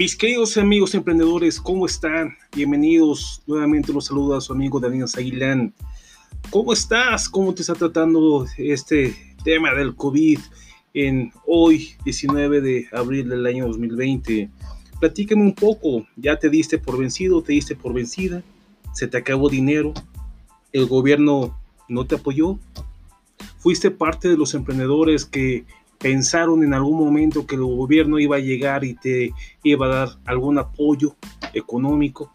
Mis queridos amigos emprendedores, ¿cómo están? Bienvenidos. Nuevamente los saluda a su amigo Daniel Aguilán. ¿Cómo estás? ¿Cómo te está tratando este tema del COVID en hoy, 19 de abril del año 2020? Platícame un poco. ¿Ya te diste por vencido? ¿Te diste por vencida? ¿Se te acabó dinero? ¿El gobierno no te apoyó? ¿Fuiste parte de los emprendedores que pensaron en algún momento que el gobierno iba a llegar y te iba a dar algún apoyo económico.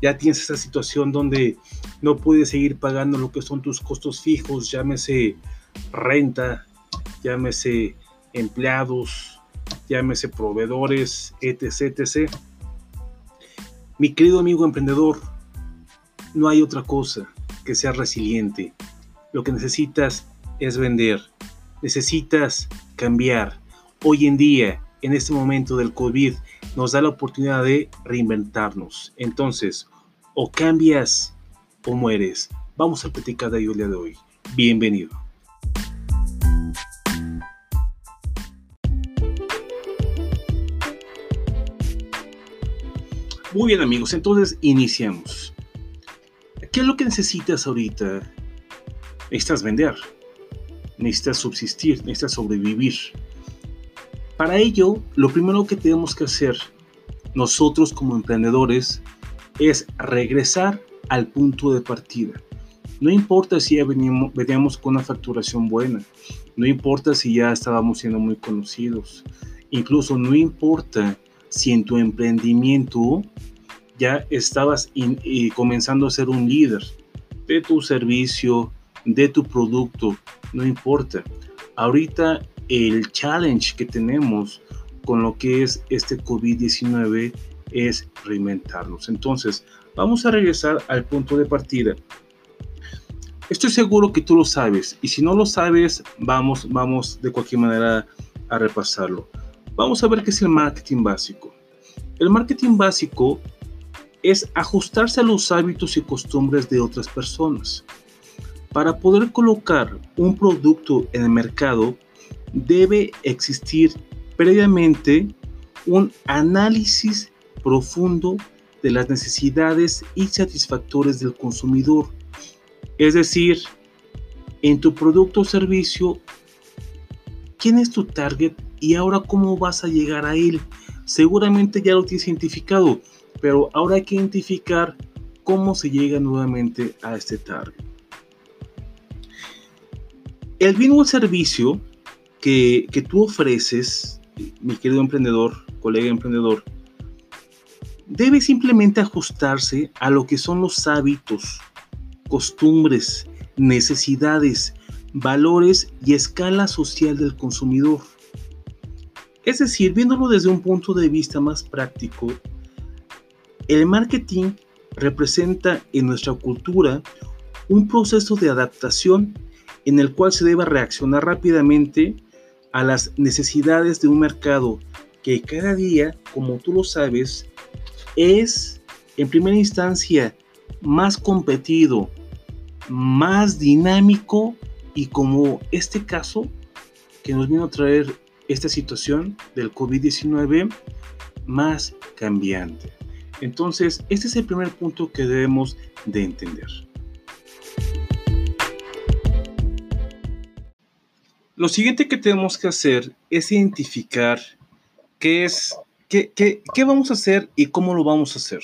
Ya tienes esa situación donde no puedes seguir pagando lo que son tus costos fijos, llámese renta, llámese empleados, llámese proveedores, etc, etc. Mi querido amigo emprendedor, no hay otra cosa que ser resiliente. Lo que necesitas es vender necesitas cambiar. Hoy en día, en este momento del COVID, nos da la oportunidad de reinventarnos. Entonces, o cambias o mueres. Vamos a platicar de ello el día de hoy. Bienvenido. Muy bien amigos, entonces iniciamos. ¿Qué es lo que necesitas ahorita? Necesitas vender necesitas subsistir, necesitas sobrevivir. Para ello, lo primero que tenemos que hacer nosotros como emprendedores es regresar al punto de partida. No importa si ya veníamos, con una facturación buena, no importa si ya estábamos siendo muy conocidos, incluso no importa si en tu emprendimiento ya estabas comenzando a ser un líder de tu servicio, de tu producto, no importa. Ahorita el challenge que tenemos con lo que es este COVID-19 es reinventarnos. Entonces, vamos a regresar al punto de partida. Estoy seguro que tú lo sabes y si no lo sabes, vamos, vamos de cualquier manera a repasarlo. Vamos a ver qué es el marketing básico. El marketing básico es ajustarse a los hábitos y costumbres de otras personas. Para poder colocar un producto en el mercado, debe existir previamente un análisis profundo de las necesidades y satisfactores del consumidor. Es decir, en tu producto o servicio, ¿quién es tu target y ahora cómo vas a llegar a él? Seguramente ya lo tienes identificado, pero ahora hay que identificar cómo se llega nuevamente a este target. El mismo servicio que, tú ofreces, mi querido emprendedor, colega emprendedor, debe simplemente ajustarse a lo que son los hábitos, costumbres, necesidades, valores y escala social del consumidor. Es decir, viéndolo desde un punto de vista más práctico, el marketing representa en nuestra cultura un proceso de adaptación en el cual se deba reaccionar rápidamente a las necesidades de un mercado que cada día, como tú lo sabes, es en primera instancia más competido, más dinámico y como este caso que nos vino a traer esta situación del COVID-19 más cambiante. Entonces, este es el primer punto que debemos de entender. Lo siguiente que tenemos que hacer es identificar qué es, qué, qué, vamos a hacer y cómo lo vamos a hacer.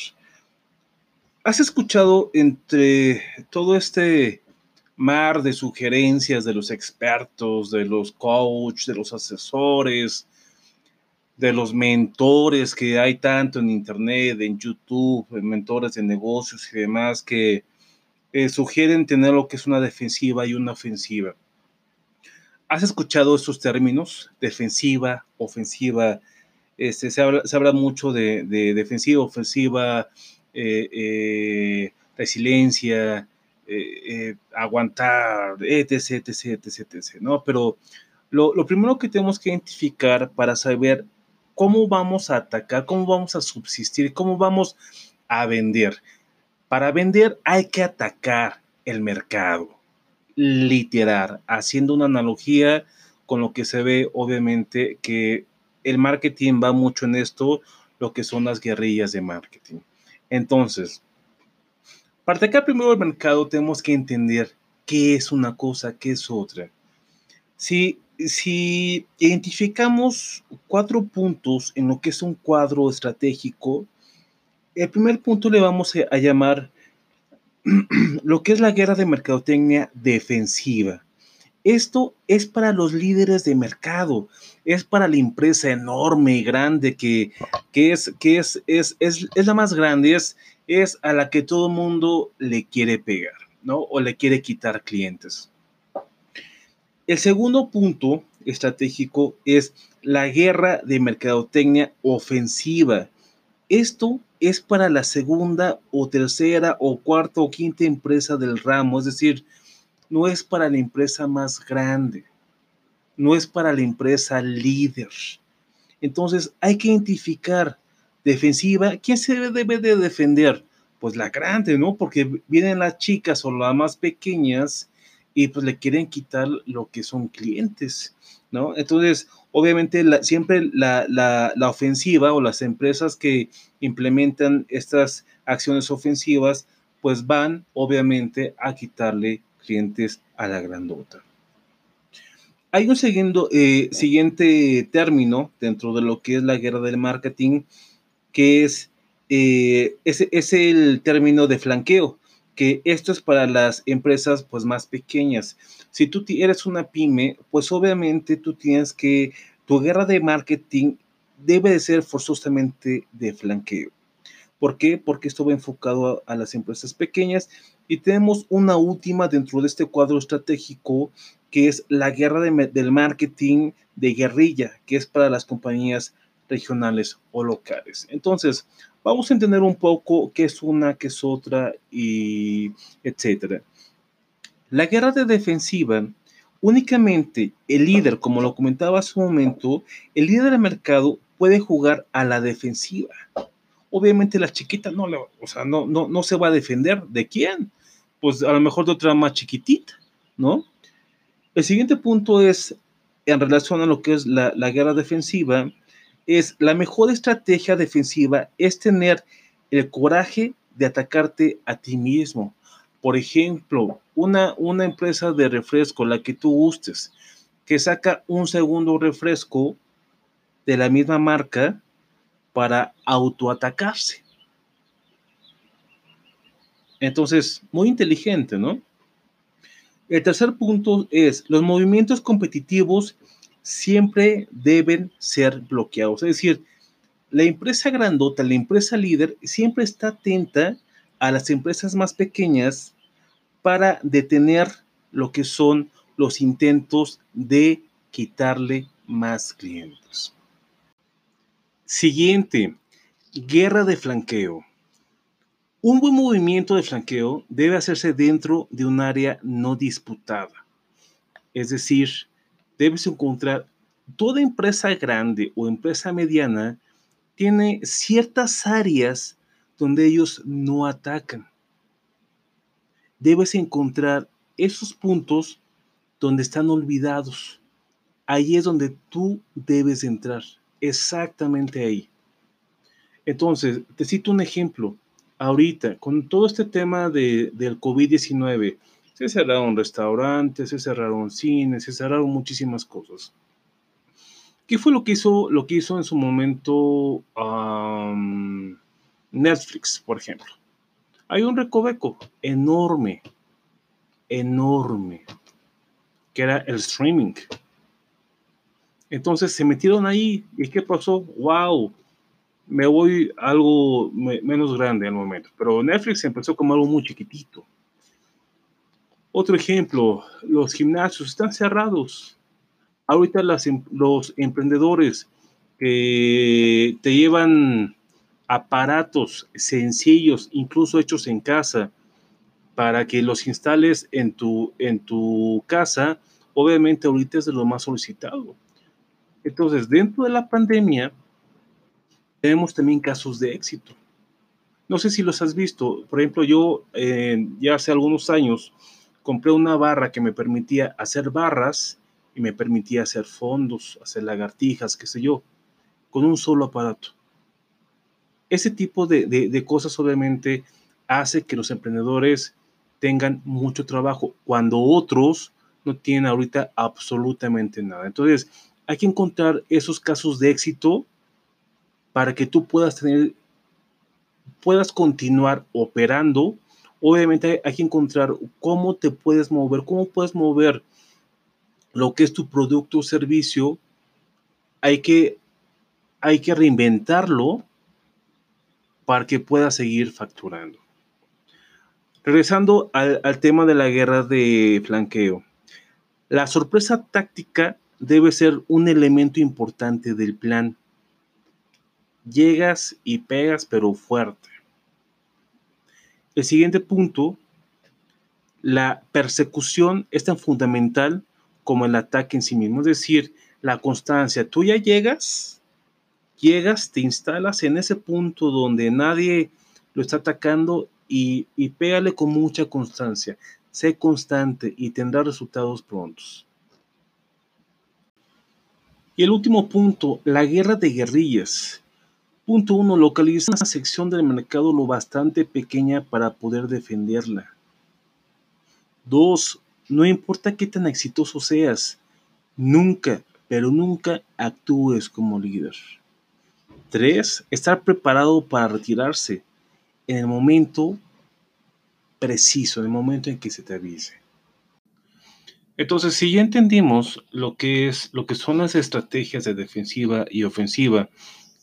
¿Has escuchado entre todo este mar de sugerencias de los expertos, de los coaches, de los asesores, de los mentores que hay tanto en Internet, en YouTube, mentores de negocios y demás que eh, sugieren tener lo que es una defensiva y una ofensiva? ¿Has escuchado estos términos? Defensiva, ofensiva. Este, se, habla, mucho de, defensiva, ofensiva, eh, eh, resiliencia, eh, aguantar, etc, etc, etc, etc, ¿no? Pero lo, lo primero que tenemos que identificar para saber cómo vamos a atacar, cómo vamos a subsistir, cómo vamos a vender. Para vender hay que atacar el mercado literal, haciendo una analogía con lo que se ve, obviamente, que el marketing va mucho en esto, lo que son las guerrillas de marketing. Entonces, para atacar primero el mercado tenemos que entender qué es una cosa, qué es otra. Si, si identificamos cuatro puntos en lo que es un cuadro estratégico, el primer punto le vamos a llamar lo que es la guerra de mercadotecnia defensiva. Esto es para los líderes de mercado, es para la empresa enorme y grande que, es, que es, es, es, la más grande, es, es a la que todo mundo le quiere pegar, ¿no? O le quiere quitar clientes. El segundo punto estratégico es la guerra de mercadotecnia ofensiva. Esto es para la segunda o tercera o cuarta o quinta empresa del ramo, es decir, no es para la empresa más grande, no es para la empresa líder. Entonces hay que identificar defensiva, ¿quién se debe de defender? Pues la grande, ¿no? Porque vienen las chicas o las más pequeñas y pues le quieren quitar lo que son clientes, ¿no? Entonces, obviamente siempre la, la ofensiva o las empresas que implementan estas acciones ofensivas, pues van obviamente a quitarle clientes a la grandota. Hay un siguiendo, eh, siguiente término dentro de lo que es la guerra del marketing, que es, eh, es, el término de flanqueo, que esto es para las empresas pues más pequeñas. Si tú eres una pyme, pues obviamente tú tienes que, tu guerra de marketing debe de ser forzosamente de flanqueo. ¿Por qué? Porque esto va enfocado a, las empresas pequeñas y tenemos una última dentro de este cuadro estratégico que es la guerra del marketing de guerrilla, que es para las compañías regionales o locales. Entonces, vamos a entender un poco qué es una, qué es otra y etcétera. La guerra de defensiva, únicamente el líder, como lo comentaba hace un momento, el líder del mercado puede jugar a la defensiva obviamente la chiquita no, le, o sea, no, no, no se va a defender. ¿De quién? Pues a lo mejor de otra más chiquitita, ¿no? El siguiente punto es, en relación a lo que es la, la guerra defensiva, es la mejor estrategia defensiva es tener el coraje de atacarte a ti mismo. Por ejemplo, una, una empresa de refresco, la que tú gustes, que saca un segundo refresco de la misma marca, para autoatacarse. Entonces, muy inteligente, ¿no? El tercer punto es, los movimientos competitivos siempre deben ser bloqueados. Es decir, la empresa grandota, la empresa líder, siempre está atenta a las empresas más pequeñas para detener lo que son los intentos de quitarle más clientes. Siguiente, guerra de flanqueo. Un buen movimiento de flanqueo debe hacerse dentro de un área no disputada. Es decir, debes encontrar, toda empresa grande o empresa mediana tiene ciertas áreas donde ellos no atacan. Debes encontrar esos puntos donde están olvidados. Ahí es donde tú debes entrar exactamente ahí. Entonces, te cito un ejemplo. Ahorita, con todo este tema de, del COVID-19, se cerraron restaurantes, se cerraron cines, se cerraron muchísimas cosas. ¿Qué fue lo que hizo, lo que hizo en su momento Netflix, por ejemplo? Hay un recoveco enorme, enorme, que era el streaming. Entonces se metieron ahí y ¿qué pasó? ¡Wow! Me voy algo menos grande al momento, pero Netflix empezó como algo muy chiquitito. Otro ejemplo, los gimnasios están cerrados. Ahorita em, los emprendedores que te llevan aparatos sencillos, incluso hechos en casa, para que los instales en tu, en tu casa, obviamente ahorita es de lo más solicitado. Entonces, dentro de la pandemia, tenemos también casos de éxito. No sé si los has visto. Por ejemplo, yo eh, ya hace algunos años compré una barra que me permitía hacer barras y me permitía hacer fondos, hacer lagartijas, qué sé yo, con un solo aparato. ese tipo de, de cosas obviamente hace que los emprendedores tengan mucho trabajo cuando otros no tienen ahorita absolutamente nada. Entonces, hay que encontrar esos casos de éxito para que tú puedas tener, puedas continuar operando. Obviamente hay que encontrar cómo te puedes mover, cómo puedes mover lo que es tu producto o servicio. Hay que, hay que reinventarlo para que puedas seguir facturando. Regresando al, al tema de la guerra de flanqueo. La sorpresa táctica debe ser un elemento importante del plan. Llegas y pegas, pero fuerte. El siguiente punto, la persecución es tan fundamental como el ataque en sí mismo, es decir, la constancia. Tú ya llegas, llegas, te instalas en ese punto donde nadie lo está atacando y, pégale con mucha constancia. Sé constante y tendrá resultados prontos. Y el último punto, la guerra de guerrillas. Punto 1. Localiza una sección del mercado lo bastante pequeña para poder defenderla. 2. No importa qué tan exitoso seas, nunca, pero nunca actúes como líder. 3. Estar preparado para retirarse en el momento preciso, en el momento en que se te avise. Entonces, si ya entendimos lo que es lo que son las estrategias de defensiva y ofensiva,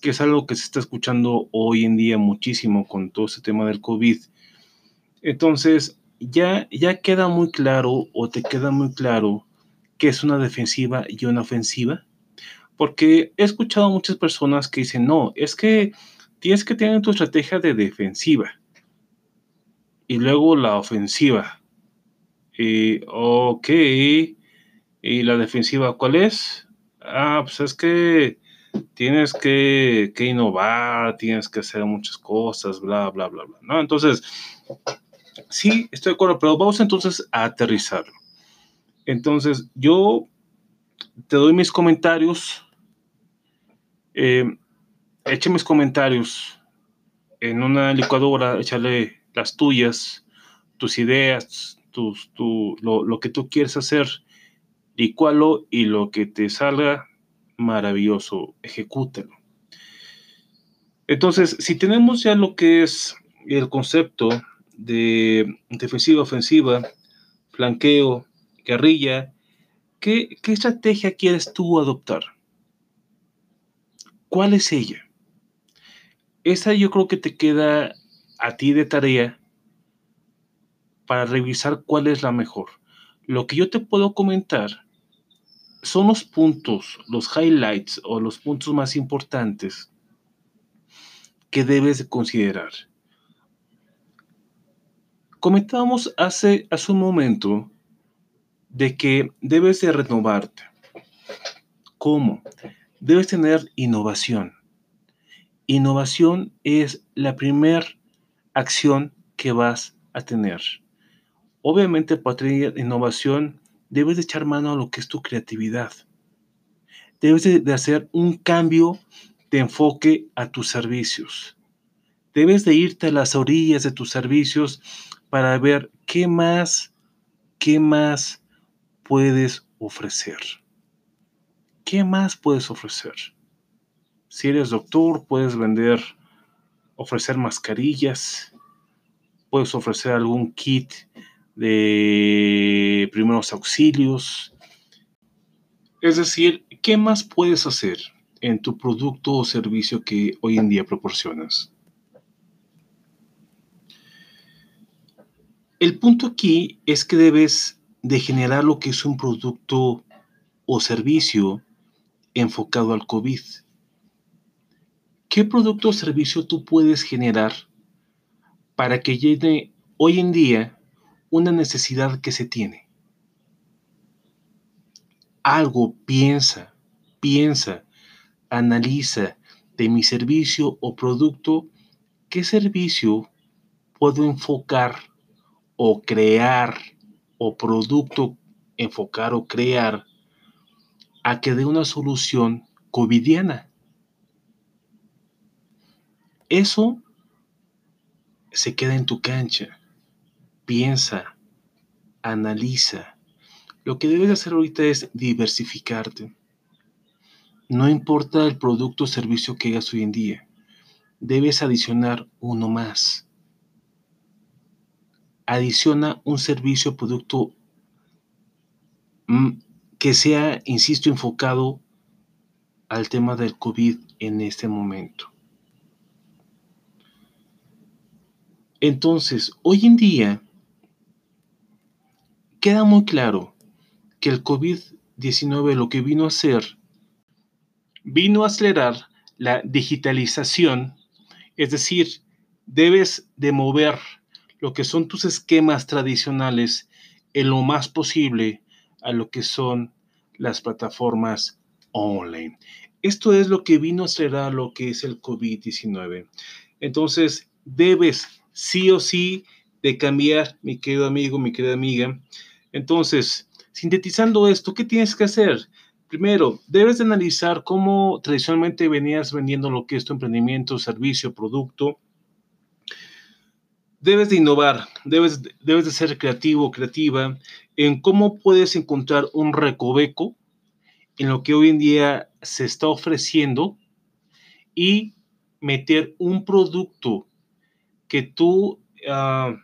que es algo que se está escuchando hoy en día muchísimo con todo este tema del COVID, entonces ya, ya queda muy claro o te queda muy claro qué es una defensiva y una ofensiva. Porque he escuchado a muchas personas que dicen, no, es que tienes que tener tu estrategia de defensiva y luego la ofensiva. Y, ok. ¿Y la defensiva cuál es? Ah, pues es que tienes que, innovar, tienes que hacer muchas cosas, bla, bla, bla, bla. ¿no? Entonces, sí, estoy de acuerdo, pero vamos entonces a aterrizarlo. Entonces, yo te doy mis comentarios. Eh, mis comentarios en una licuadora, échale las tuyas, tus ideas, lo, que tú quieres hacer, licualo y lo que te salga, maravilloso, ejecútalo. Entonces, si tenemos ya lo que es el concepto de defensiva, ofensiva, flanqueo, guerrilla, ¿qué, ¿qué, estrategia quieres tú adoptar? ¿Cuál es ella? Esa yo creo que te queda a ti de tarea para revisar cuál es la mejor. Lo que yo te puedo comentar son los puntos, los highlights o los puntos más importantes que debes considerar. Comentábamos hace, hace un momento de que debes de renovarte. ¿Cómo? Debes tener innovación. Innovación es la primera acción que vas a tener. Obviamente, para tener innovación, debes de echar mano a lo que es tu creatividad. Debes de, hacer un cambio de enfoque a tus servicios. Debes de irte a las orillas de tus servicios para ver qué más, qué más puedes ofrecer. ¿Qué más puedes ofrecer? Si eres doctor, puedes vender, ofrecer mascarillas, puedes ofrecer algún kit de primeros auxilios. Es decir, ¿qué más puedes hacer en tu producto o servicio que hoy en día proporcionas? El punto aquí es que debes de generar lo que es un producto o servicio enfocado al COVID. ¿Qué producto o servicio tú puedes generar para que llene hoy en día una necesidad que se tiene. Algo piensa, piensa, analiza de mi servicio o producto, qué servicio puedo enfocar o crear o producto enfocar o crear a que dé una solución covidiana. Eso se queda en tu cancha. Piensa, analiza. Lo que debes hacer ahorita es diversificarte. No importa el producto o servicio que hagas hoy en día, debes adicionar uno más. Adiciona un servicio o producto mm, que sea, insisto, enfocado al tema del COVID en este momento. Entonces, hoy en día queda muy claro que el COVID-19 lo que vino a hacer, vino a acelerar la digitalización, es decir, debes de mover lo que son tus esquemas tradicionales en lo más posible a lo que son las plataformas online. Esto es lo que vino a acelerar lo que es el COVID-19. Entonces, debes sí o sí de cambiar, mi querido amigo, mi querida amiga. Entonces, sintetizando esto, ¿qué tienes que hacer? Primero, debes de analizar cómo tradicionalmente venías vendiendo lo que es tu emprendimiento, servicio, producto. Debes de innovar, debes, debes de ser creativo, creativa en cómo puedes encontrar un recoveco en lo que hoy en día se está ofreciendo y meter un producto que tú, ah,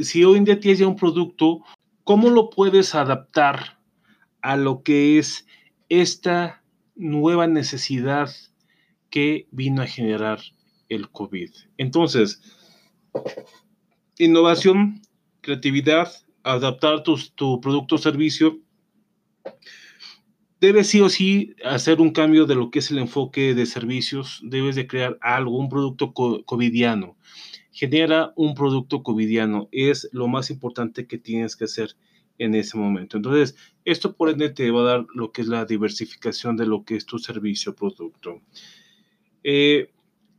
si hoy en día tienes ya un producto, ¿cómo lo puedes adaptar a lo que es esta nueva necesidad que vino a generar el COVID? Entonces, innovación, creatividad, adaptar tu, tu producto o servicio, debes sí o sí hacer un cambio de lo que es el enfoque de servicios, debes de crear algo, un producto covidiano genera un producto covidiano. Es lo más importante que tienes que hacer en ese momento. Entonces, esto por ende te va a dar lo que es la diversificación de lo que es tu servicio o producto. Eh,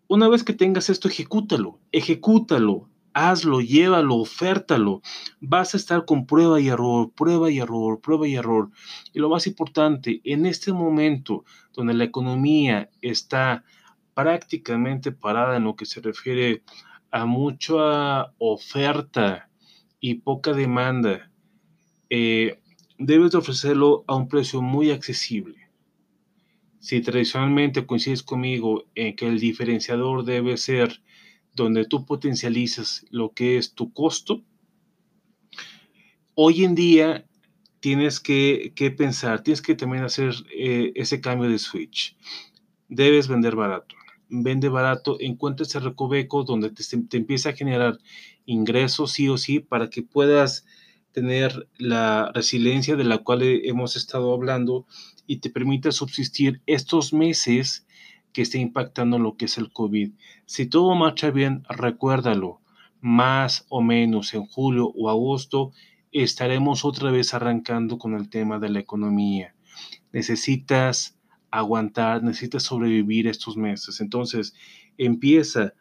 una vez que tengas esto, ejecútalo, ejecútalo, hazlo, llévalo, ofértalo. Vas a estar con prueba y error, prueba y error, prueba y error. Y lo más importante, en este momento donde la economía está prácticamente parada en lo que se refiere a mucha oferta y poca demanda, eh, debes de ofrecerlo a un precio muy accesible. Si tradicionalmente coincides conmigo en que el diferenciador debe ser donde tú potencializas lo que es tu costo, hoy en día tienes que, pensar, tienes que también hacer eh, ese cambio de switch. Debes vender barato vende barato, encuentra ese recoveco donde te, te empieza a generar ingresos sí o sí para que puedas tener la resiliencia de la cual hemos estado hablando y te permita subsistir estos meses que está impactando lo que es el COVID. Si todo marcha bien, recuérdalo, más o menos en julio o agosto estaremos otra vez arrancando con el tema de la economía. Necesitas aguantar, necesitas sobrevivir estos meses. Entonces, empieza,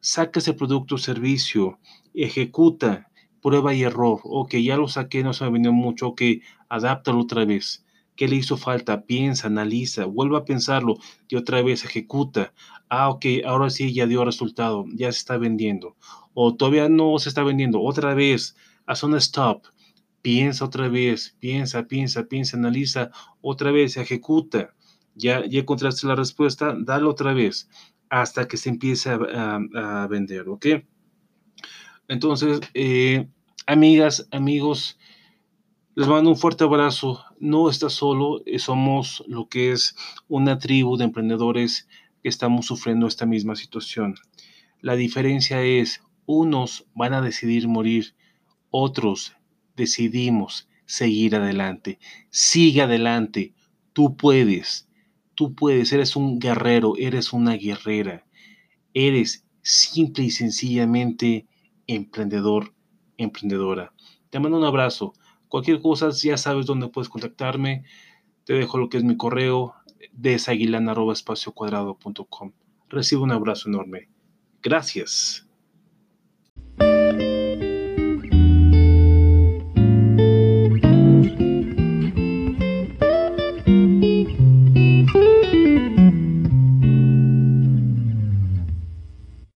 saca ese producto o servicio, ejecuta, prueba y error. Ok, ya lo saqué, no se me venido mucho, ok, adáptalo otra vez. ¿Qué le hizo falta? Piensa, analiza, vuelve a pensarlo y otra vez ejecuta. Ah, ok, ahora sí ya dio resultado, ya se está vendiendo. O todavía no se está vendiendo, otra vez, haz un stop. Piensa otra vez, piensa, piensa, piensa, analiza, otra vez, ejecuta ya, encontraste la respuesta, dale otra vez hasta que se empiece a, vender, ¿ok? Entonces, eh, amigas, amigos, les mando un fuerte abrazo. No estás solo, eh, somos lo que es una tribu de emprendedores que estamos sufriendo esta misma situación. La diferencia es, unos van a decidir morir, otros decidimos seguir adelante. Sigue adelante, tú puedes Tú puedes, eres un guerrero, eres una guerrera, eres simple y sencillamente emprendedor, emprendedora. Te mando un abrazo. Cualquier cosa, ya sabes dónde puedes contactarme. Te dejo lo que es mi correo, desaguilan.com. Recibe un abrazo enorme. Gracias.